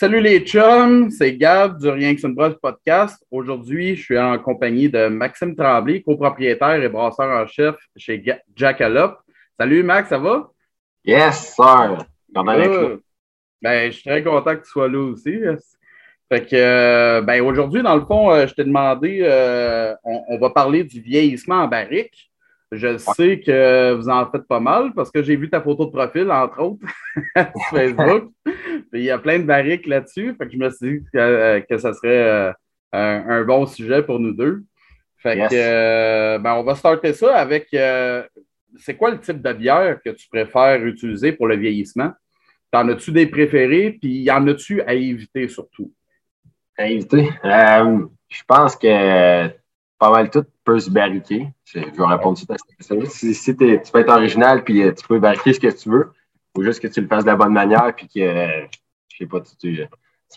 Salut les chums, c'est Gab du Rien que une brosse podcast. Aujourd'hui, je suis en compagnie de Maxime Tremblay, copropriétaire et brasseur en chef chez Jackalope. Salut Max, ça va? Yes, sir. Euh, ben, je suis très content que tu sois là aussi. Fait que, euh, ben, aujourd'hui, dans le fond, euh, je t'ai demandé, on, on, va parler du vieillissement en barrique. Je sais que vous en faites pas mal parce que j'ai vu ta photo de profil, entre autres, sur Facebook. il y a plein de barriques là-dessus. Fait que je me suis dit que, euh, que ça serait euh, un, bon sujet pour nous deux. Fait que, euh, ben, on va starter ça avec c'est quoi le type de bière que tu préfères utiliser pour le vieillissement? T'en as-tu des préférés? Puis y en as-tu à éviter surtout? À éviter? je pense que pas mal tout se barriquer. Je vais répondre tout à cette question. Si, si tu peux être original puis euh, tu peux barriquer ce que tu veux, faut juste que tu le fasses de la bonne manière puis que, je sais pas, tu, tu,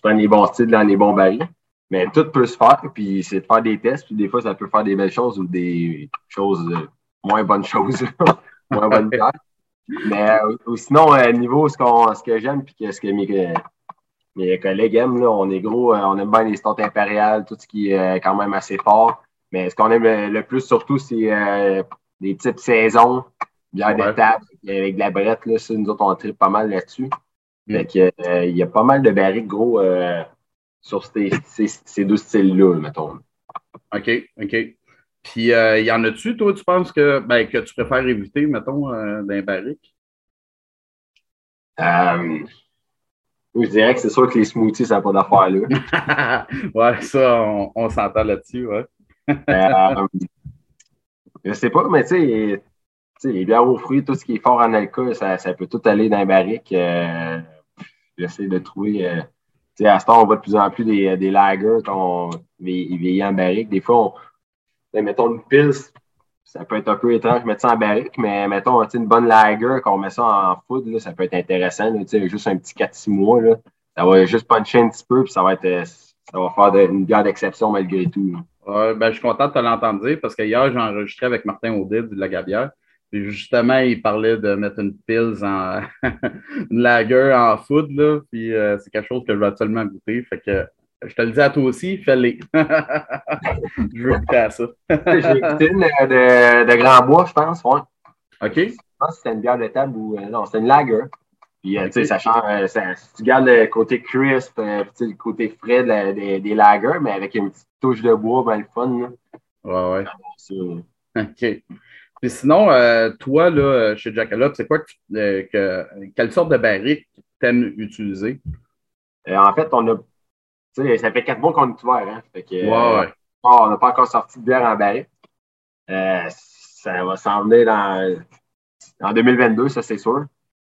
prennes les bons styles dans les bons barils. Mais tout peut se faire, puis c'est de faire des tests, puis des fois, ça peut faire des belles choses ou des choses, euh, moins bonnes choses, moins bonnes bières. Mais euh, sinon, niveau ce, ce que j'aime, puis ce que mes, mes collègues aiment, là, on est gros, on aime bien les stocks impériales, tout ce qui est quand même assez fort. Mais ce qu'on aime le plus surtout, c'est euh, des types saison, bière de table, avec de la brette. Là, nous autres, on tripe pas mal là-dessus. Mm. Euh, il y a pas mal de barriques gros euh, sur ces, ces, deux styles-là, mettons. OK, OK. Puis, il y en a-tu, toi, tu penses que, ben, que tu préfères éviter, mettons, d'un barrique? je dirais que c'est sûr que les smoothies, ça n'a pas d'affaire là. ouais, ça, on, on s'entend là-dessus, ouais. Euh, je sais pas, mais tu sais, les bières aux fruits, tout ce qui est fort en alcool, ça, ça peut tout aller dans les barriques. Euh, J'essaie de trouver. Euh, sais, à ce temps, on voit de plus en plus des, des lagers qu'on vieillit en barrique. Des fois, on, mettons une pils, ça peut être un peu étrange de mettre ça en barrique, mais mettons une bonne lager, qu'on met ça en food, là, ça peut être intéressant. Juste un petit 4-6 mois. Là, ça va juste puncher un petit peu, puis ça va être ça va faire une bière d'exception malgré tout. Ben, je suis content de te l'entendre dire parce que hier, j'ai enregistré avec Martin Audit de la Gabière. Puis justement, il parlait de mettre une pils en une lager en food. Là, puis euh, c'est quelque chose que je veux absolument goûter. Fait que je te le dis à toi aussi, fais-les. je veux goûter à ça. j'ai goûté une de, de, Grand Bois, je pense. Ouais. OK. Je pense que c'était une bière de table ou. Euh, non, c'était une lager. Puis, euh, tu sais, ça change. Euh, si tu gardes le côté crisp, euh, le côté frais des, des lagers, mais avec une petite touche de bois, ben le fun. Là. Ouais, ouais. OK. Puis sinon, toi, là, chez Jackalope, c'est quoi que, quelle sorte de barrique t'aimes utiliser? en fait, on a. Tu sais, ça fait quatre mois qu'on est ouvert, hein. Fait que, ouais, ouais. on n'a pas encore sorti de bière en barrique. ça va s'en venir dans, en 2022, ça, c'est sûr.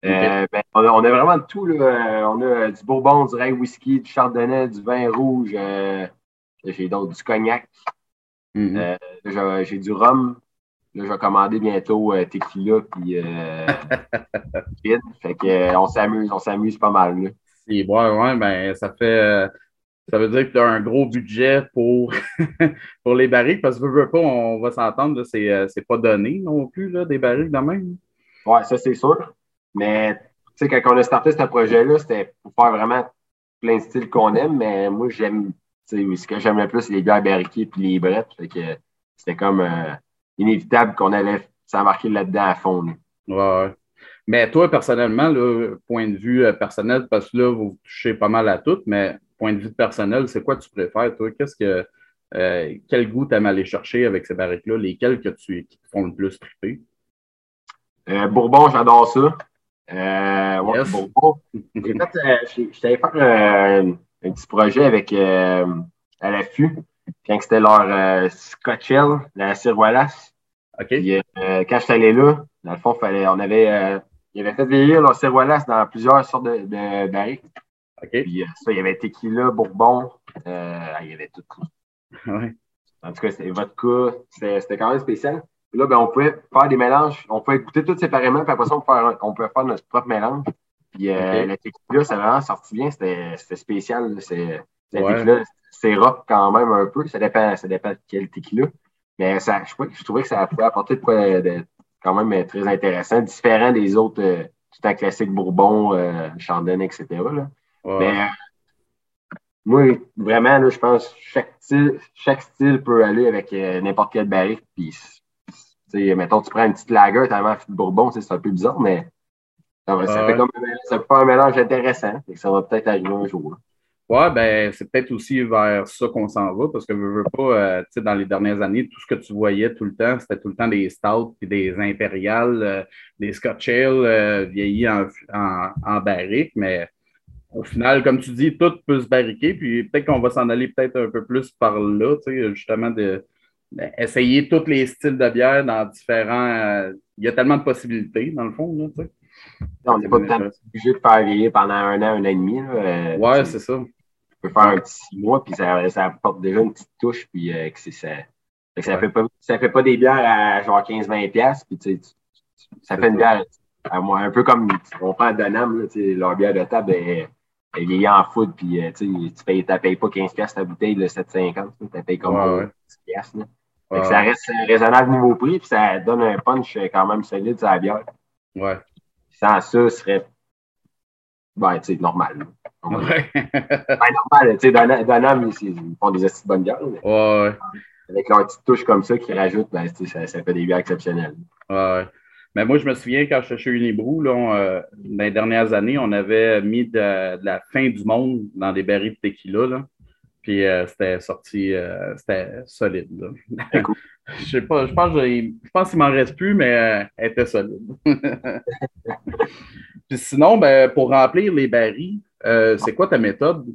Euh, ben, on, a, vraiment de tout. Là. On a du bourbon, du rye whisky, du chardonnay, du vin rouge. Euh, j'ai d'autres, du cognac. Mm-hmm. Euh, j'ai du rhum. Là, je vais commander bientôt tequila puis Fait que on s'amuse, on s'amuse pas mal. Ouais, ouais, ben ça fait ça veut dire que tu as un gros budget pour, pour les barriques, parce que veux, pas, on va s'entendre, c'est, c'est pas donné non plus, là, des barriques de même. Ouais, ça c'est sûr. Mais, tu sais, quand on a starté ce projet-là, c'était pour faire vraiment plein de styles qu'on aime, mais moi, j'aime, tu sais, ce que j'aime le plus, c'est les bières barriquées puis les brettes. Fait que c'était comme euh, inévitable qu'on allait s'embarquer là-dedans à fond. Ouais. Mais toi, personnellement, là, point de vue euh, personnel, parce que là, vous touchez pas mal à tout, mais point de vue personnel, c'est quoi tu préfères, toi? Qu'est-ce que euh, quel goût tu aimes aller chercher avec ces barriques-là? Lesquelles que tu, qui te font le plus triper? Bourbon, j'adore ça. Euh, ouais, yes. bon, J'ai fait, euh, j'étais faire euh, un petit projet avec euh, à l'affût, quand c'était leur euh, Scotchell, la Sir Wallace. OK. Puis, euh, quand j'étais allé là, dans le fond, fallait, on avait, euh, il avait fait vieillir leur Sir Wallace dans plusieurs sortes de, de. Puis ça, il y avait tequila, bourbon, il y avait tout. Ouais. En tout cas, c'était vodka, c'était quand même spécial. Puis là, ben, on pouvait faire des mélanges. On pouvait écouter tout séparément, puis après ça, on pouvait faire, on pouvait faire notre propre mélange. Puis euh, le tequila, ça a vraiment sorti bien. C'était spécial. C'est ouais. c'est rock quand même un peu. Ça dépend, ça dépend de quel tequila. Mais ça, je, je trouvais que ça pouvait apporter de quoi de, quand même très intéressant, différent des autres, euh, tout un classique Bourbon, euh, Chandon, etc. Là. Ouais. Mais moi, vraiment, là, je pense que chaque style, chaque style peut aller avec n'importe quel baril. Puis, mettons, tu prends une petite lager, tellement de bourbon, c'est un peu bizarre, mais ça, fait comme ça fait un mélange intéressant. Et ça va peut-être arriver un jour. Ouais, ben, c'est peut-être aussi vers ça qu'on s'en va, parce que je veux pas, euh, tu sais, dans les dernières années, tout ce que tu voyais tout le temps, c'était tout le temps des stouts et des impériales, euh, des scotch ale euh, vieillis en, en, barrique, mais au final, comme tu dis, tout peut se barriquer, puis peut-être qu'on va s'en aller peut-être un peu plus par là, tu sais, justement, de, essayer tous les styles de bière dans différents. il y a tellement de possibilités, dans le fond, là, tu sais. On n'est pas obligé de faire vieillir pendant un an, un an et demi. Là. Euh, ouais, c'est ça. Tu peux faire un petit six mois, puis ça, ça apporte déjà une petite touche, puis euh, que ça. ça, fait pas, ça fait pas des bières à genre 15-20$, puis tu, ça fait une bière à moi, un peu comme on prend Donham, leur bière de table est, est en food, puis euh, tu payes, payes pas 15$ ta bouteille de 7,50$, tu payes comme ouais, 10$. Là. Ça reste raisonnable niveau prix, puis ça donne un punch quand même solide sur la bière. Ouais sans ça, ce serait ben, tu sais, normal. Ouais. ben, normal, tu sais, Donham, ils font des astuces de bonne bière. Ouais, Avec leur petite touche comme ça qu'ils rajoutent, ben, ça, ça fait des bières exceptionnelles. Ouais. Mais moi, je me souviens quand je suis chez Unibrou, là, euh, dans les dernières années, on avait mis de, la fin du monde dans des barils de tequila. Là. Puis euh, c'était sorti, euh, c'était solide. Cool. je sais pas, je pense, je pense qu'il m'en reste plus, mais euh, elle était solide. Puis sinon, ben, pour remplir les barils, c'est quoi ta méthode?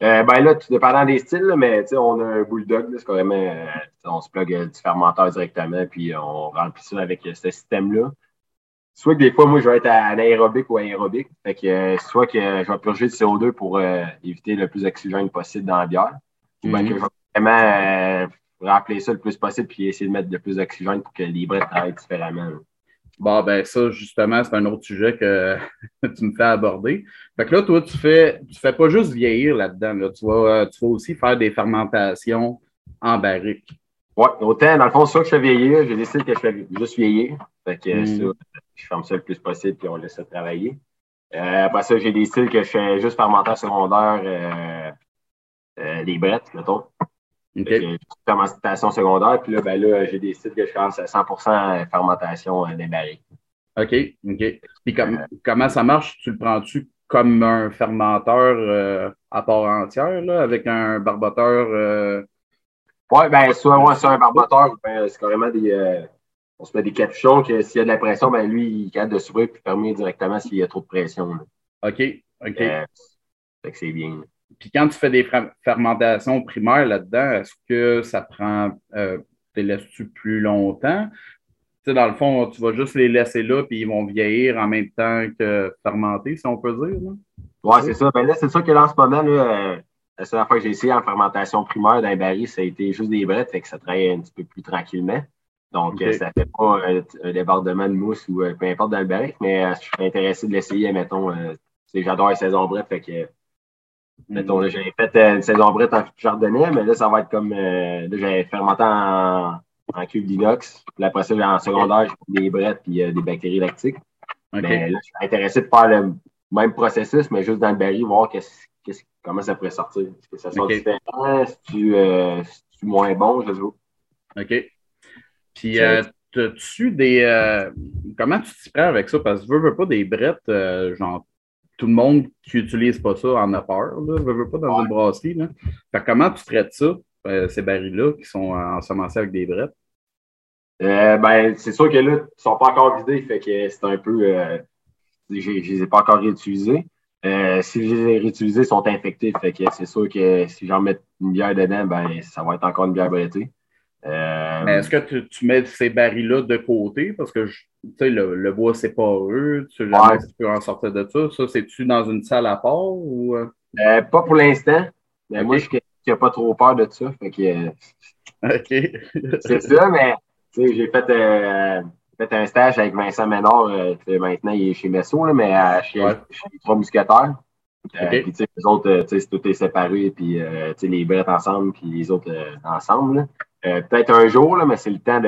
ben là, tout dépendant des styles, mais on a un bulldog, c'est carrément, on se plug du fermenteur directement, puis on remplit ça avec ce système-là soit que des fois, moi, je vais être anaérobique ou aérobique. Fait que euh, soit que je vais purger du CO2 pour euh, éviter le plus d'oxygène possible dans la bière. Ou bien que je vais vraiment euh, rappeler ça le plus possible puis essayer de mettre le plus d'oxygène pour que les brettes travaillent différemment. Bon, ben ça, justement, c'est un autre sujet que tu me fais aborder. Fait que là, toi, tu fais, tu fais pas juste vieillir là-dedans. Tu, vas, tu vas aussi faire des fermentations en barrique. Oui, autant, dans le fond, ça que je fais vieillir, j'ai décidé que je fais juste vieillir. Fait que mm. ça, je ferme ça le plus possible, puis on laisse ça travailler. Euh, après ça, j'ai des styles que je fais juste fermentation secondaire, euh, euh, des brettes, mettons. Okay. Fermentation secondaire, puis là, ben là j'ai des styles que je fais à 100% fermentation des barriques. OK, OK. Puis comment ça marche? Tu le prends-tu comme un fermenteur à part entière, là, avec un barboteur? Oui, ben soit ouais, c'est un barboteur, ben, c'est carrément des on se met des capuchons que s'il y a de la pression, ben lui, il capable de s'ouvrir et fermer directement s'il y a trop de pression. OK. OK. Euh, fait que c'est bien. Puis quand tu fais des fermentations primaires là-dedans, est-ce que ça prend. Euh, te laisses-tu plus longtemps? Tu sais, dans le fond, tu vas juste les laisser là, puis ils vont vieillir en même temps que fermenter, si on peut dire. Oui, c'est ça. Ben là, c'est ça que là, en ce moment, là, euh, la seule fois que j'ai essayé en fermentation primaire d'un baril, ça a été juste des brettes, fait que ça travaille un petit peu plus tranquillement. Donc, euh, ça ne fait pas euh, un débordement de mousse ou euh, peu importe dans le barrique, mais je suis intéressé de l'essayer, mettons. J'adore les saisons brettes, fait que. Mettons, là, j'avais fait une saison brette en chardonnay, mais là, ça va être comme. là, j'avais fermenté en, en cube d'inox. Puis après ça, en secondaire, j'ai des brettes puis des bactéries lactiques. Mais là, je suis intéressé de faire le même processus, mais juste dans le baril, voir comment ça pourrait sortir. Est-ce que ça sort différent? Est-ce moins bon? Je sais pas. OK. Puis, euh, as-tu des. Euh, comment tu t'y prends avec ça? Parce que veux, veux pas des brettes, euh, genre, tout le monde qui n'utilise pas ça en a peur, là, veux, veux pas dans une brasserie. Là. Fait comment tu traites ça, ces barils-là qui sont ensemencés avec des brettes? ben, c'est sûr que là, ils ne sont pas encore vidés, fait que c'est un peu. je ne les ai pas encore réutilisés. si je les ai réutilisés, ils sont infectés. Fait que c'est sûr que si j'en mets une bière dedans, ben, ça va être encore une bière brettée. Euh, Mais est-ce que tu, mets ces barils-là de côté? Parce que le, le bois, c'est pas eux. Tu sais jamais si tu peux en sortir de ça. Ça, c'est-tu dans une salle à part ou. Euh? Euh, pas pour l'instant. Mais moi, je n'ai pas trop peur de ça. Fait que, OK. c'est ça, mais j'ai fait, fait, un stage avec Vincent Ménard. maintenant, il est chez Messo, là, mais chez, les Trois Mousquetaires. Okay. puis, les autres, tout est séparé, puis les brettes ensemble, puis les autres ensemble. Euh, peut-être un jour, là, mais c'est le temps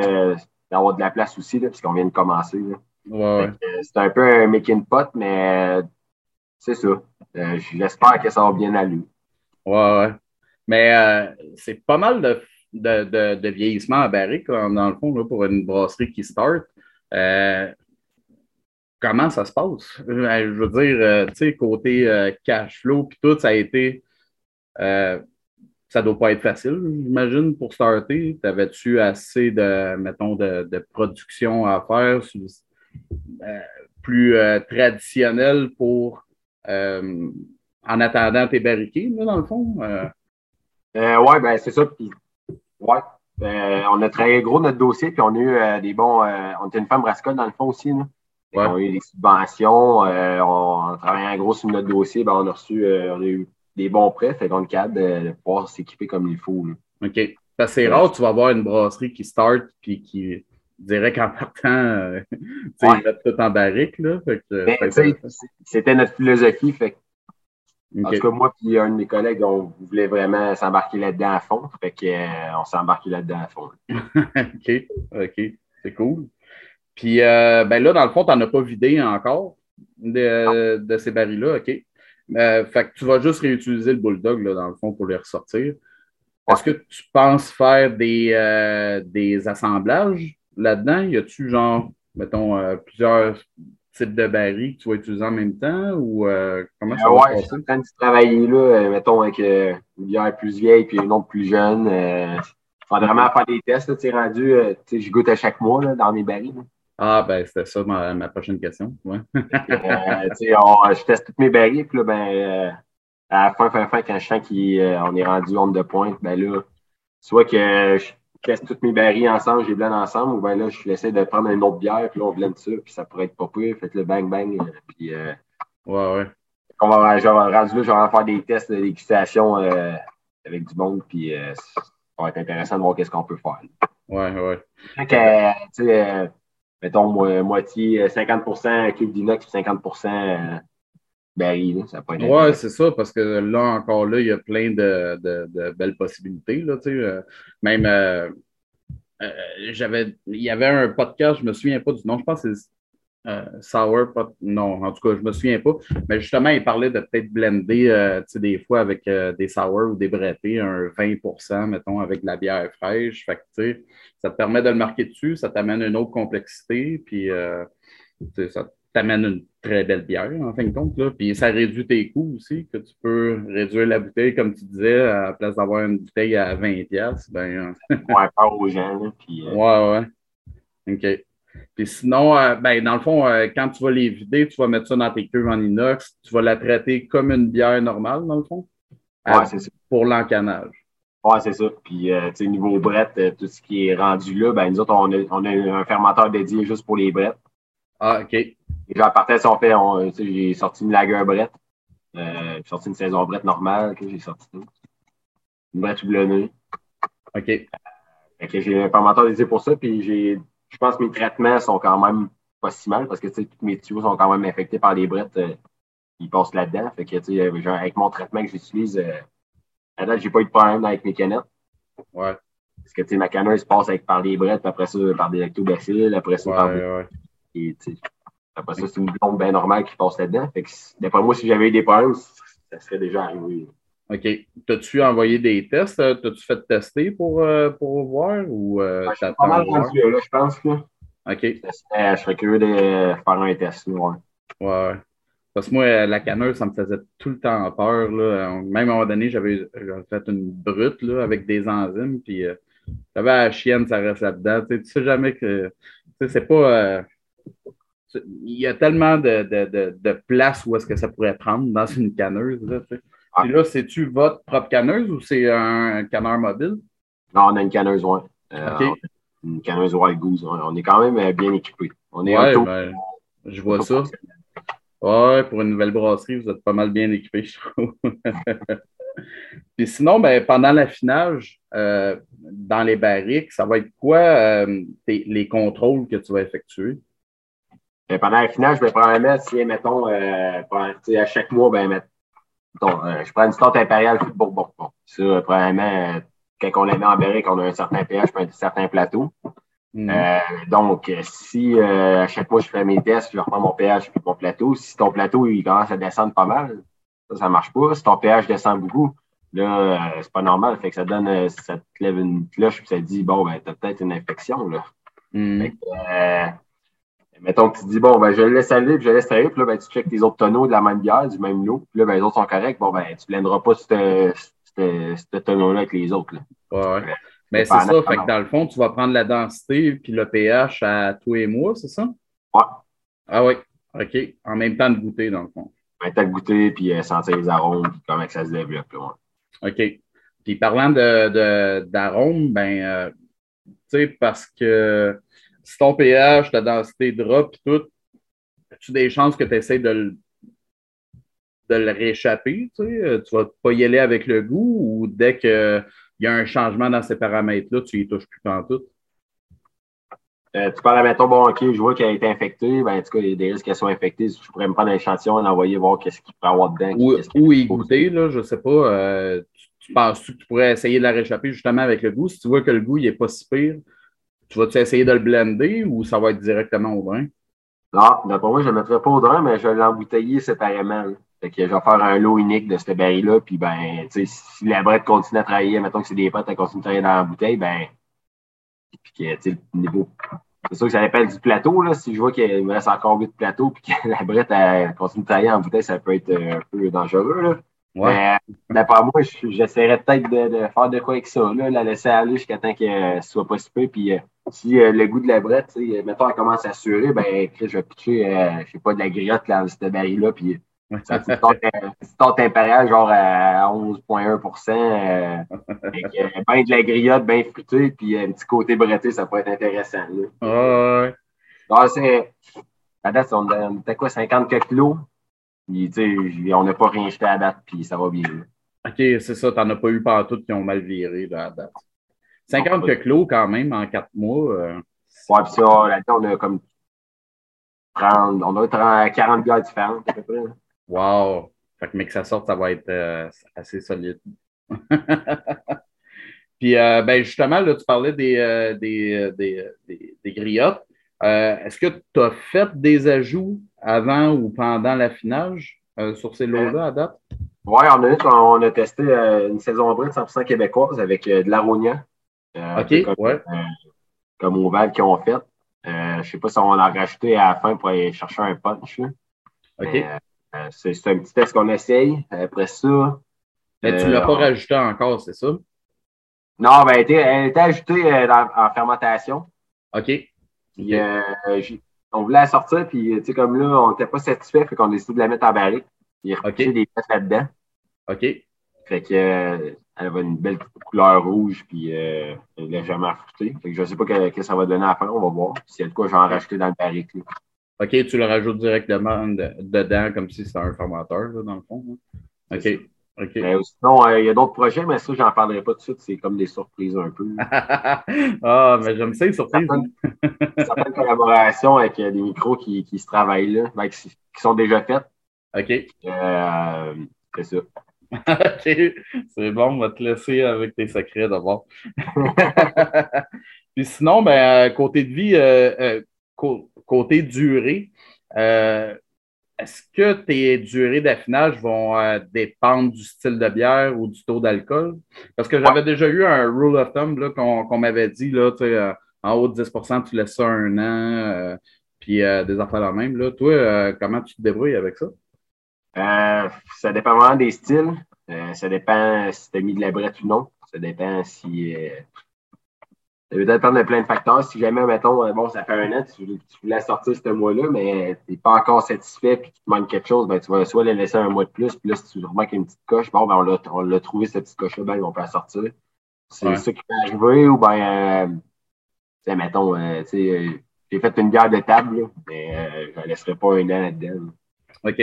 d'avoir de, la place aussi, puisqu'on vient de commencer. c'est un peu un making pot, mais c'est ça. Euh, j'espère que ça va bien aller. Ouais, ouais. Mais euh, c'est pas mal de, de, de, vieillissement à barrique, dans le fond, là, pour une brasserie qui start. Euh, comment ça se passe? Euh, je veux dire, tu sais, côté cash flow, puis tout, ça a été. Ça doit pas être facile, j'imagine, pour starter. T'avais-tu assez de, mettons, de, de, production à faire plus traditionnel pour en attendant tes barriquets, dans le fond? Euh... euh oui, ben c'est ça. Puis, ouais. Euh, on a travaillé gros notre dossier, puis on a eu euh, des bons. on était une femme rascale dans le fond aussi. Là. On a eu des subventions. on, travaillait gros sur notre dossier. Ben, on a reçu on a eu des bons prêts. Fait qu'on est capable de, pouvoir s'équiper comme il faut. Là. OK. Parce c'est rare, tu vas avoir une brasserie qui start puis qui dirait qu'en partant, tu sais, tout en barrique. Là, c'était notre philosophie. Fait en tout cas, moi et un de mes collègues, on voulait vraiment s'embarquer là-dedans à fond. Fait qu'on euh, s'est embarqué là-dedans à fond. OK, OK. C'est cool. Puis euh, ben là, dans le fond, tu n'en as pas vidé encore de, ces barils-là, OK. Euh, fait que tu vas juste réutiliser le bulldog, là, dans le fond, pour les ressortir. Est-ce que tu penses faire des, des assemblages là-dedans? Y a-tu genre, mettons, plusieurs type de baril que tu vas utiliser en même temps ou euh, comment ça euh, va ouais, je suis en train de travailler là, euh, mettons avec une bière plus vieille puis une autre plus jeune. Il faudrait vraiment faire des tests. Tu rendu, je goûte à chaque mois là, dans mes barils. Ah, ben, c'était ça ma, ma, prochaine question. Ouais. je teste toutes mes barils, puis là, ben, à la fin, fin, fin, quand je sens qu'on est rendu honte de pointe, ben là, soit que je casse toutes mes barils ensemble, je les blende ensemble, ou bien là, je essaie de prendre une autre bière, puis là, on blende ça, puis ça pourrait être pas pire. Faites le bang bang, euh, puis. Euh, ouais, ouais. On va, genre, rendu là, je vais faire des tests de dégustation euh, avec du monde, puis ça va être intéressant de voir qu'est-ce qu'on peut faire. Ouais, ouais. Donc, mettons, moitié, 50% cube d'inox, 50% baril, ça peut être Ouais, c'est ça, parce que là, encore là, il y a plein de, de, belles possibilités. Là, même, euh, euh, j'avais, il y avait un podcast, je ne me souviens pas du nom, je pense que c'est euh, Sour, non, en tout cas, je ne me souviens pas. Mais justement, il parlait de peut-être blender des fois avec des sour ou des brettés, un 20% mettons, avec de la bière fraîche. Fait que, ça te permet de le marquer dessus, ça t'amène une autre complexité, puis ça t'amène une très belle bière, en fin de compte. Là. Puis ça réduit tes coûts aussi, que tu peux réduire la bouteille, comme tu disais, à la place d'avoir une bouteille à 20$. Ben, ouais, pas aux gens. puis, euh, Ouais, ouais. OK. Puis sinon, euh, ben, dans le fond, euh, quand tu vas les vider, tu vas mettre ça dans tes cuves en inox. Tu vas la traiter comme une bière normale, dans le fond. Ouais, c'est ça. Pour l'encanage. Ouais, c'est ça. Puis, tu sais, niveau brette, tout ce qui est rendu là, ben, nous autres, on a, on a un fermenteur dédié juste pour les brettes. Ah, OK. Et genre, partais, on fait, j'ai sorti une lager brette. Euh, j'ai sorti une saison brette normale. j'ai sorti tout. Une brette houblonnée. OK. j'ai un fermenteur dédié pour ça. Puis j'ai, je pense que mes traitements sont quand même pas si mal parce que tous mes tuyaux sont quand même infectés par les brettes. Euh, ils passent là-dedans. Fait que, genre, avec mon traitement que j'utilise, euh, à date, j'ai pas eu de problème avec mes canettes. Ouais. Parce que, tu sais, ma canneuse passe avec, par les brettes, puis après ça, par des lactobacilles, après ça, par ouais. Et, après ça, c'est une blonde bien normale qui passe là-dedans. Fait que, d'après moi, si j'avais eu des problèmes, ça serait déjà arrivé. OK. T'as-tu envoyé des tests? T'as-tu fait tester pour, euh, pour voir ou euh, ouais, pas mal rendu là, je pense. Là. OK. Je, serais curieux de faire un test. Ouais. ouais. Parce que moi, la canneuse, ça me faisait tout le temps peur. Là. Même à un moment donné, j'avais fait une brute là, avec des enzymes, puis euh, j'avais la chienne, ça reste là-dedans. Tu sais, sais jamais que. C'est pas. Euh, il y a tellement de, de, de, place où est-ce que ça pourrait prendre dans une canneuse. Là, ah. là, c'est-tu votre propre canneuse ou c'est un canneur mobile? Non, on a une canneuse, oui. Euh, une canneuse Wild Goose. On est quand même euh, bien équipé. On est ouais, ben, je vois ça. Ouais, pour une nouvelle brasserie, vous êtes pas mal bien équipé, je trouve. Puis sinon, ben, pendant l'affinage, euh, dans les barriques, ça va être quoi les contrôles que tu vas effectuer? Ben, pendant je vais probablement, si, mettons, à chaque mois, ben, euh, je prends une start impériale de Bourbon. Bon, ça, probablement, euh, quand on met en barrique, on a un certain pH, un certain plateau. Mm. Euh, donc, si à chaque mois je fais mes tests, je reprends mon pH puis mon plateau. Si ton plateau il commence à descendre pas mal, ça, ça marche pas. Si ton pH descend beaucoup, Là, c'est pas normal. Fait que ça donne, ça te lève une cloche, puis ça dit, bon, ben, t'as peut-être une infection, là. Hmm. Fait que, mettons que tu dis, bon, ben, je le laisse aller, puis je le laisse aller, puis là, ben, tu checkes les autres tonneaux de la même bière, du même lot, puis là, ben, les autres sont corrects, bon, ben, tu blenderas pas ce tonneau-là avec les autres, là. Ouais. Mais c'est ça, fait que dans le fond, tu vas prendre la densité puis le pH à tous les mois, c'est ça? Ouais. Ah oui, OK. En même temps de goûter, dans le fond. En même temps de goûter, puis euh, sentir les arômes, puis comment ça se développe. Là, OK. Puis parlant d'arômes, de, ben, euh, tu sais, parce que si ton pH, ta densité drop, puis tout, as-tu des chances que tu essaies de le, de le rééchapper? Tu sais? Tu vas pas y aller avec le goût ou dès que il y a un changement dans ces paramètres-là, tu y touches plus en tout. Euh, tu parles, mettons, bon, OK, je vois qu'elle a été infectée. Ben, en tout cas, il y a des risques qu'elle soit infectée. Je pourrais me prendre un échantillon, l'envoyer voir qu'est-ce qu'il peut avoir dedans. Ou, ou y goûter, là, je ne sais pas. Euh, tu, penses que tu pourrais essayer de la réchapper justement avec le goût? Si tu vois que le goût n'est pas si pire, tu vas-tu essayer de le blender ou ça va être directement au drain? Non, d'après moi, je ne le mettrai pas au drain, mais je vais l'embouteiller séparément. Fait que je vais faire un lot unique de ce baril-là, puis ben, tu sais, si la brette continue à travailler, mettons que c'est des potes, elle continue à travailler dans la bouteille, ben, puis que, tu sais, le niveau. C'est sûr que ça dépend du plateau, là. Si je vois qu'il me reste encore 8 plateaux, puis que la brette, elle continue de travailler en bouteille, ça peut être un peu dangereux, là. Ouais. Mais, par moi, j'essaierais peut-être de, faire de quoi avec ça, là, la laisser aller jusqu'à temps qu'elle soit pas si peu, puis euh, si euh, le goût de la brette, sais, mettons, elle commence à surer, ben, je vais pitcher, euh, je sais pas, de la griotte dans ce baril-là, puis ça fait ton impérial genre à 11,1 euh, avec euh, ben de la griotte, bien fruitée, puis un petit côté bretté, ça peut être intéressant. Là. ouais. Ah, c'est. À date, on était quoi, 50 kilos? Puis, on n'a pas rien jeté à date, puis ça va bien. OK, c'est ça. Tu n'en as pas eu partout qui ont mal viré là, à date. 50 kilos quand même en 4 mois. Euh... Ouais, puis ça, là-dedans, on a comme 30, on a 40 gars différentes à peu près. Wow! Fait que, mais que ça sorte, ça va être euh, assez solide. Puis, euh, ben justement, là, tu parlais des, des, des, des, griottes. Est-ce que tu as fait des ajouts avant ou pendant l'affinage sur ces lots-là à date? Oui, on a, on a testé une saison brute 100% québécoise avec de l'aronia. OK, comme, ouais. comme Oval qui ont fait. je ne sais pas si on l'a rajouté à la fin pour aller chercher un punch. OK. Euh, c'est un petit test qu'on essaye. Après ça. Mais tu ne l'as pas euh, rajouté encore, c'est ça? Non, ben, elle, était, elle était ajoutée euh, en fermentation. OK. on voulait la sortir, puis tu sais, comme là, on n'était pas satisfait, fait qu'on a décidé de la mettre en barrique. Il y a des tests là-dedans. OK. Fait que elle avait une belle couleur rouge, puis elle est légèrement fruitée. Fait que je ne sais pas ce que, ça va donner à fin, on va voir. S'il y a de quoi, je vais en rajouter dans le barrique. OK, tu le rajoutes directement dedans comme si c'était un formateur, dans le fond. Hein? OK. Sinon, euh, il y a d'autres projets, mais ça, je n'en parlerai pas tout de suite. C'est comme des surprises un peu. ah, mais j'aime ça, les surprises. Certaines, certaines collaborations avec euh, des micros qui, qui se travaillent là, ben, qui, sont déjà faites. OK. Euh, c'est ça. C'est bon, on va te laisser avec tes secrets d'abord. Puis sinon, ben, côté de vie, côté durée, euh, est-ce que tes durées d'affinage vont euh, dépendre du style de bière ou du taux d'alcool? Parce que j'avais déjà eu un rule of thumb qu'on m'avait dit, là, euh, en haut de 10% tu laisses ça un an, puis des affaires la même. Là. Toi, comment tu te débrouilles avec ça? Ça dépend vraiment des styles. ça dépend si tu as mis de la brette ou non. Ça dépend si ça veut dépendre de plein de facteurs. Si jamais, mettons, euh, bon, ça fait un an, tu, voulais sortir ce mois-là, mais tu n'es pas encore satisfait et qu'il te manque quelque chose, ben, tu vas soit le laisser un mois de plus, puis là, si tu remarques une petite coche, bon, ben, on l'a trouvé, cette petite coche-là, ben, on peut la sortir. C'est ça qui peut arriver, ou ben, euh, mettons, euh, tu sais, j'ai fait une guerre de table, mais euh, je ne laisserai pas un an là-dedans. OK.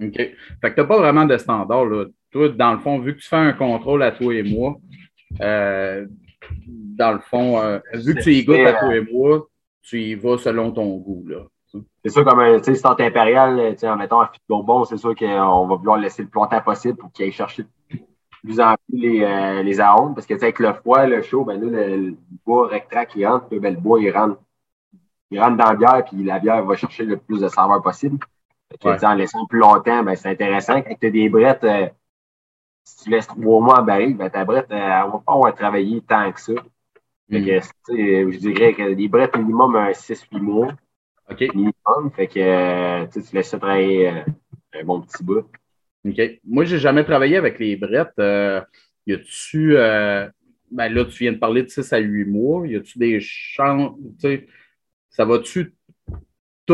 OK. Fait que tu n'as pas vraiment de standard, là. Toi, dans le fond, vu que tu fais un contrôle à toi et moi, euh, dans le fond, euh, vu que tu y goûtes à toi et moi, tu y vas selon ton goût. Là. C'est sûr, comme un stand impérial, en mettant un fil de bonbon, c'est sûr qu'on va vouloir laisser le plus longtemps possible pour qu'il aille chercher plus en plus les, euh, les arômes. Parce que avec le froid, le chaud, ben, nous, le, bois rectra qui rentre, ben, le bois, il rentre, il rentre dans la bière, puis la bière va chercher le plus de saveur possible. En laissant plus longtemps, ben, c'est intéressant. Quand tu as des brettes, euh, si tu laisses trois mois en baril, ben, ta brette, elle ne va pas avoir travaillé tant que ça. Fait que, je dirais que les brettes minimum un 6-8 mois. OK. Minimum. Fait que tu laisses ça travailler un bon petit bout. OK. Moi, j'ai jamais travaillé avec les brettes. Euh, y a-tu. Euh, ben là, tu viens de parler de 6 à 8 mois. Y a-tu des chances. Ça va-tu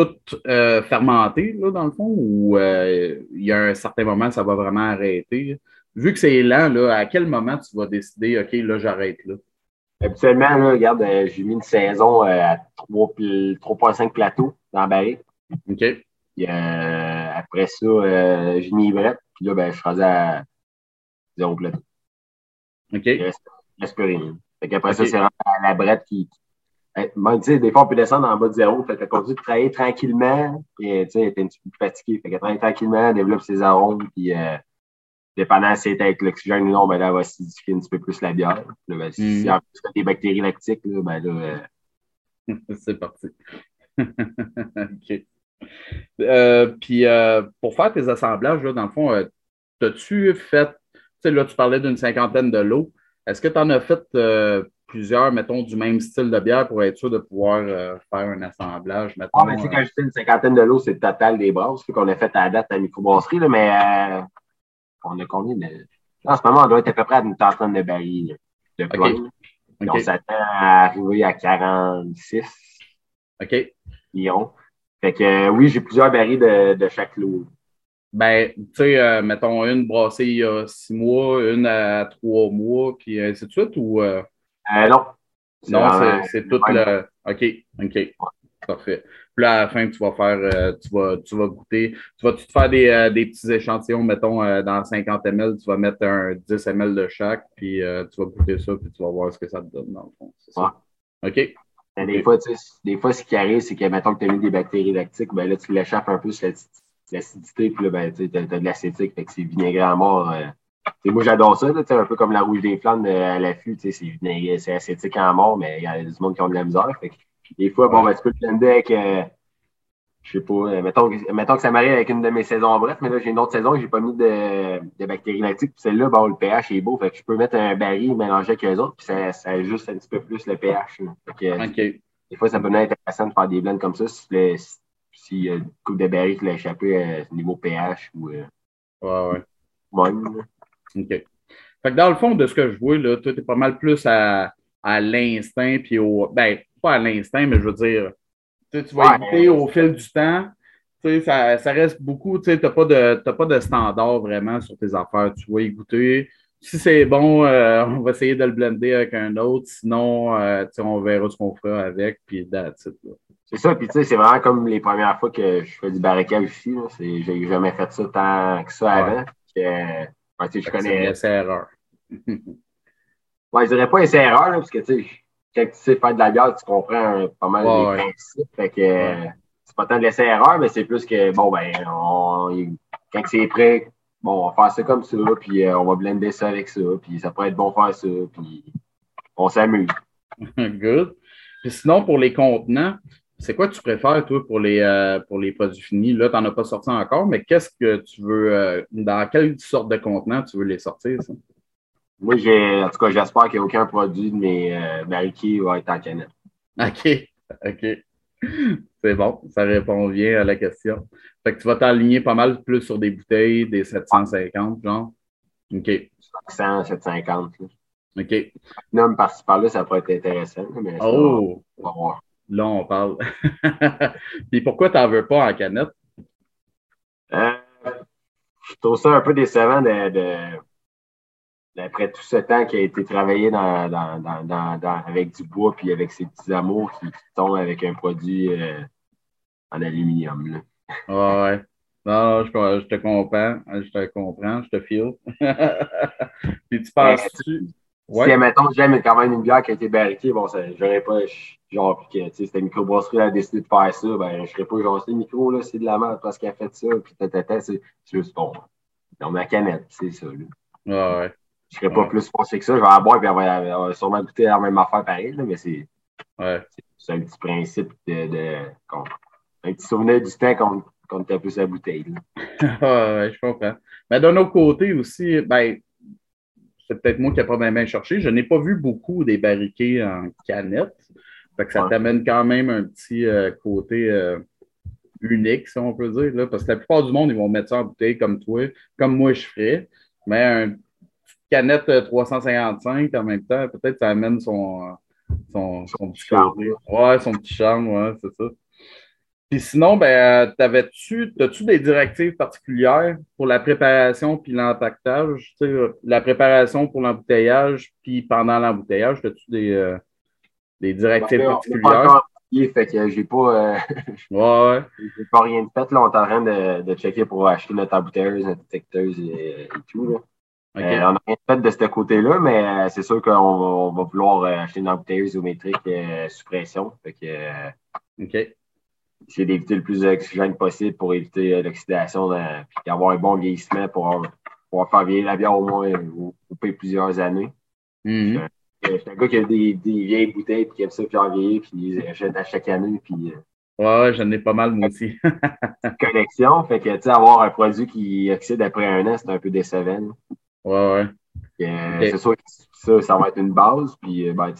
tout euh, fermenter, là, dans le fond, ou il y a un certain moment, ça va vraiment arrêter? Vu que c'est lent, là, à quel moment tu vas décider, OK, là, j'arrête là? Habituellement, là, regarde, j'ai mis une saison à 3,5 plateaux dans la barrique. OK. Puis, euh, après ça, euh, j'ai mis brette. Puis là, ben, je faisais à zéro plateau. OK. Il reste, reste plus rien. Fait qu'après ça, c'est la brette qui. Ben, tu sais, des fois, on peut descendre en bas de zéro. Fait qu'elle continue de travailler tranquillement. Puis, tu sais, elle était un petit peu fatiguée. Fait qu'elle travaille tranquillement, développe ses arômes. Puis, euh, dépendant si c'est avec l'oxygène ou non, ben là, elle va acidifier un petit peu plus la bière. Là, ben, Si mm. en plus, des bactéries lactiques, là, ben là. Euh... c'est parti. OK. Euh, puis euh, pour faire tes assemblages, dans le fond, euh, as-tu fait, tu sais, là, tu parlais d'une cinquantaine de lots. Est-ce que tu en as fait plusieurs, mettons, du même style de bière pour être sûr de pouvoir faire un assemblage? Mettons, ah, ben, quand je dis une cinquantaine de lots, c'est le total des brasses qu'on a fait à la date à la microbrasserie, mais on a combien de. En ce moment, on doit être à peu près à une trentaine de barils de plein. On s'attend à arriver à 46 OK. millions. Fait que euh, oui, j'ai plusieurs barils de, chaque lot. Ben, tu sais, euh, mettons une brassée il y a six mois, une à trois mois, puis ainsi de suite, ou. Euh? Non. Non, c'est tout le. OK, OK. Parfait. Puis là, à la fin, tu vas faire, tu, vas, tu vas goûter, tu vas te faire des, des, petits échantillons, mettons, dans 50 ml, tu vas mettre un 10 ml de chaque, puis tu vas goûter ça, puis tu vas voir ce que ça te donne, dans le fond. C'est ça. OK. Des, fois, des fois, ce qui arrive, c'est que, mettons que tu as mis des bactéries lactiques, ben là, tu l'échappes un peu sur l'acidité, puis là, ben, tu as, de l'acétique, fait que c'est vinaigre à mort. Euh. moi, j'adore ça, là, un peu comme la rouge des flammes à l'affût, c'est acétique en mort, mais il y a des monde qui ont de la misère. Fait que, des fois, bon, ben, tu peux te blender avec, euh, je sais pas, euh, mettons, mettons, que ça m'arrive avec une de mes saisons en bref, mais là, j'ai une autre saison que j'ai pas mis de, de bactéries lactiques, puis celle-là, bon, le pH est beau, fait que je peux mettre un baril mélangé avec eux autres, puis ça, ça ajuste un petit peu plus le pH. Des fois, ça peut être intéressant de faire des blends comme ça si, le, si y a une coupe de baril qui l'a échappé ce niveau pH ou. Euh, ouais, ouais. OK. Fait que dans le fond, de ce que je vois, là, toi, t'es pas mal plus à, à l'instinct, puis au. Ben, pas à l'instinct, mais je veux dire tu vas écouter au fil du temps. Ça, ça, reste beaucoup, tu n'as pas, de, pas de standard vraiment sur tes affaires. Tu vas écouter. Si c'est bon, euh, on va essayer de le blender avec un autre. Sinon, euh, on verra ce qu'on fera avec. Puis C'est ça, puis tu sais, c'est vraiment comme les premières fois que je fais du barricade ici. J'ai jamais fait ça tant que ça avant. Que, je connais. C'est erreur. ouais, je dirais pas essai erreur, parce que tu sais, quand tu sais faire de la bière, tu comprends pas mal les principes. Fait que c'est pas tant de laisser erreur, mais c'est plus que, bon, ben, quand c'est prêt, bon, on va faire ça comme ça, puis euh, on va blender ça avec ça, puis ça pourrait être bon faire ça, puis on s'amuse. Good. Puis sinon, pour les contenants, c'est quoi tu préfères, toi, pour les, euh, pour les produits finis? Là, tu n'en as pas sorti encore, mais qu'est-ce que tu veux, euh, dans quelle sorte de contenant tu veux les sortir, ça? Moi, j'ai, en tout cas, j'espère qu'il n'y a aucun produit de mes euh, va être en canette. OK. OK. C'est bon, ça répond bien à la question. Fait que tu vas t'aligner pas mal plus sur des bouteilles, des 750, genre. OK. 700, 750. OK. Non, mais par-ci par-là, ça pourrait être intéressant. Mais oh! on va voir. Là, on parle. Puis pourquoi tu n'en veux pas en canette? Euh, je trouve ça un peu décevant de après tout ce temps qui a été travaillé dans, dans, dans, avec du bois puis avec ses petits amours qui, tombent avec un produit euh, en aluminium. Là. ouais. Non, je, je, te comprends. Je te comprends. Je te file. puis tu penses-tu. Ouais. Si, mettons, j'aime quand même une bière qui a été barriquée, bon, j'aurais pas, genre, que, tu sais, c'était microbrasserie a décidé de faire ça, ben, je serais pas, genre, c'est micro, là, c'est de la merde parce qu'elle a fait ça, puis tata, c'est juste bon. Dans ma canette, c'est ça, là. Ouais, ouais. Je serais pas plus pensé que ça. Je vais avoir boire et on va, sûrement goûter la même affaire pareil, là, mais c'est ouais. un petit principe de, de un petit souvenir du temps qu'on qu était plus à la bouteille. ouais, je comprends. Mais d'un autre côté aussi, ben, c'est peut-être moi qui n'ai pas bien, cherché. Je n'ai pas vu beaucoup des barriquets en canette. Fait que ça t'amène quand même un petit euh, côté euh, unique, si on peut dire. Là, parce que la plupart du monde, ils vont mettre ça en bouteille comme toi, comme moi je ferais. Mais un petite canette 355 en même temps, peut-être ça amène son, son, son petit charme. Ouais, son petit charme, ouais, c'est ça. Puis sinon, ben, t'avais-tu, as-tu des directives particulières pour la préparation puis l'empaquetage? la préparation pour l'embouteillage puis pendant l'embouteillage, as-tu des, euh, des directives ben, particulières? fait que j'ai pas, euh, ouais, j'ai pas rien de fait. Là, on est en train de, de checker pour acheter notre embouteilleuse, notre détecteuse et, tout. Là. Euh, on n'a rien fait de ce côté-là, mais c'est sûr qu'on va, on va vouloir acheter une embouteilleuse isométrique sous pression. Fait que, OK essayer d'éviter le plus d'oxygène possible pour éviter euh, l'oxydation et avoir un bon vieillissement pour pouvoir faire vieillir la bière au moins ou, plusieurs années. Je suis un gars qui a des, vieilles bouteilles et qui aime ça faire vieillir puis les achète à chaque année. Puis, euh, ouais, j'en ai pas mal moi aussi. collection. Fait que tu sais, avoir un produit qui oxyde après un an, c'est un peu décevant. Ouais, ouais. Euh, c'est sûr que ça, ça va être une base. Puis ben,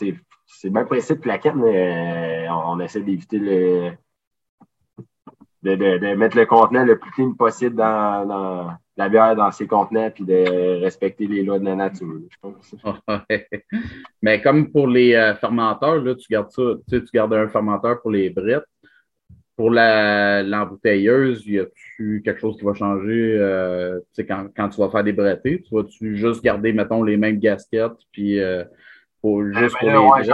c'est bien principe la canne, on essaie d'éviter le de, mettre le contenant le plus clean possible dans, la bière dans ses contenants puis de respecter les lois de la nature. Mais comme pour les euh, fermenteurs, là, tu gardes ça, tu, gardes un fermenteur pour les brettes. Pour l'embouteilleuse, y a-tu quelque chose qui va changer euh, quand, quand, tu vas faire des brettés? Tu vas-tu juste garder, mettons, les mêmes gasquettes puis euh, juste pour les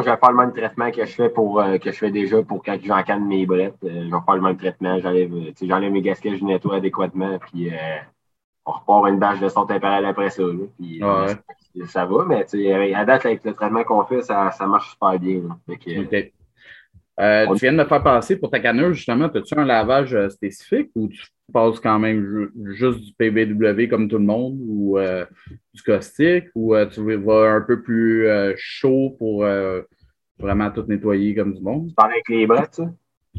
je vais faire le même traitement que je fais pour euh, que je fais déjà pour quand j'encadre mes brettes. Euh, je vais faire le même traitement. J'enlève, j'enlève mes gasquets, je nettoie adéquatement, puis euh, on repart une bâche de son temporel après ça. puis, ça va, mais à date, avec le traitement qu'on fait, ça, ça marche super bien. Euh, tu viens de me faire passer pour ta canneuse, justement, as-tu un lavage euh, spécifique ou tu passes quand même juste du PBW comme tout le monde ou euh, du caustique ou tu vas un peu plus chaud pour vraiment tout nettoyer comme du monde? Tu parles avec les brettes, ça?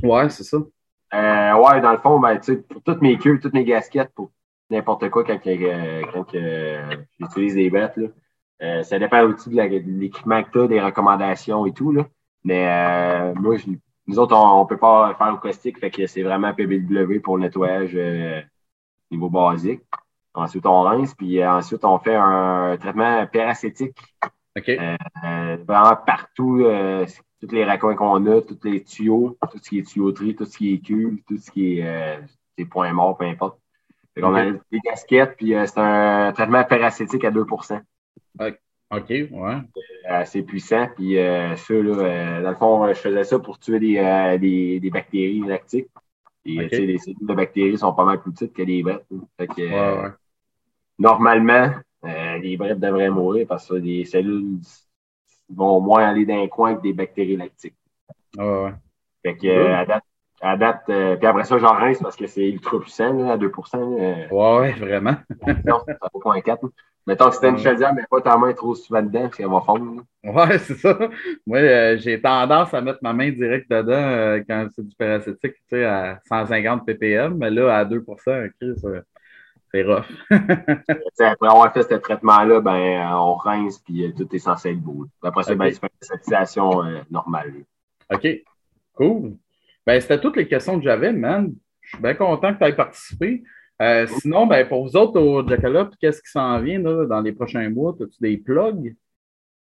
Ouais, c'est ça. ouais, dans le fond, ben, pour toutes mes queues, toutes mes gasquettes, pour n'importe quoi quand, j'utilise des brettes, ça dépend aussi de l'équipement que tu as, des recommandations et tout. Là. Mais euh, moi, nous autres, on ne peut pas faire au caustique, fait que c'est vraiment PBW pour le nettoyage euh, niveau basique. Ensuite, on rince, puis euh, ensuite, on fait un traitement peracétique. OK. vraiment partout, tous les raccoins qu'on a, tous les tuyaux, tout ce qui est tuyauterie, tout ce qui est cul, tout ce qui est des points morts, peu importe. On a des casquettes, puis c'est un traitement peracétique à 2 OK, ouais. Assez puissant. Puis euh, ça, là, euh, dans le fond, je faisais ça pour tuer des, euh, des, des bactéries lactiques. Et les cellules de bactéries sont pas mal plus petites que les brettes. Fait que, ouais, ouais. Normalement, les brettes devraient mourir parce que les cellules vont moins aller d'un coin que des bactéries lactiques. Ouais, ouais. Fait que, à date, à date puis après ça, j'en rince parce que c'est ultra puissant, là, à 2 Ouais, ouais, vraiment. non, ça vaut 4. Mettons que c'était une chaudière, mais pas ta main trop souvent dedans, parce qu'elle va fondre. Ouais, c'est ça. Moi, euh, j'ai tendance à mettre ma main direct dedans euh, quand c'est du paracétique, tu sais, à 150 ppm, mais là, à 2% c'est rough. après avoir fait ce traitement-là, ben, euh, on rince, puis tout est censé être beau. Après ça, ben, c'est une situation normale. OK. Cool. Ben, c'était toutes les questions que j'avais, man. Je suis bien content que tu aies participé. Euh, sinon, ben, pour vous autres au Jackalope, qu'est-ce qui s'en vient là, dans les prochains mois? As-tu des plugs?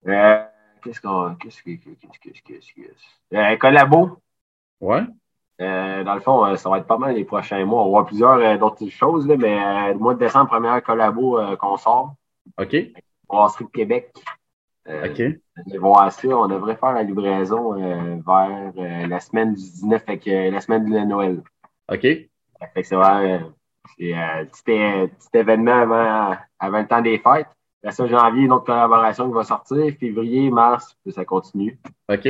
Euh, qu'est-ce qu'on. Qu'est-ce que. Qu'est-ce que. Qu'est-ce que. Euh, collabo. Ouais. Euh, dans le fond, ça va être pas mal les prochains mois. On va voir plusieurs d'autres choses, là, mais le mois de décembre, première collabo qu'on sort. OK. Brasserie de Québec. OK. voir ça. On devrait faire la livraison vers la semaine du 19, avec la semaine de Noël. OK. Fait que ça va c'est un petit, événement avant, avant le temps des fêtes. La janvier, une autre collaboration qui va sortir. Février, mars, ça continue. OK.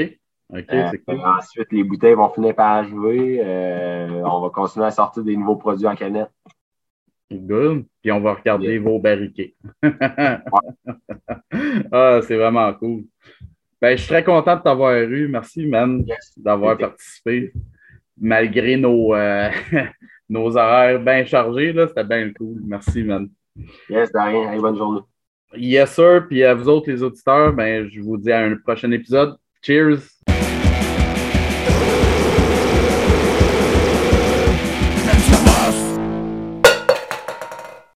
OK, euh, c'est cool. Ensuite, les bouteilles vont finir par arriver. Euh, on va continuer à sortir des nouveaux produits en canette. Good. Puis on va regarder vos barriquets. ah, c'est vraiment cool. Ben, je suis très content de t'avoir eu. Merci, man, d'avoir participé. Malgré nos, euh, nos horaires bien chargés. C'était bien cool. Merci, man. Yes, de rien. bonne journée. Yes, sir. Puis à vous autres, les auditeurs, ben, je vous dis à un prochain épisode. Cheers!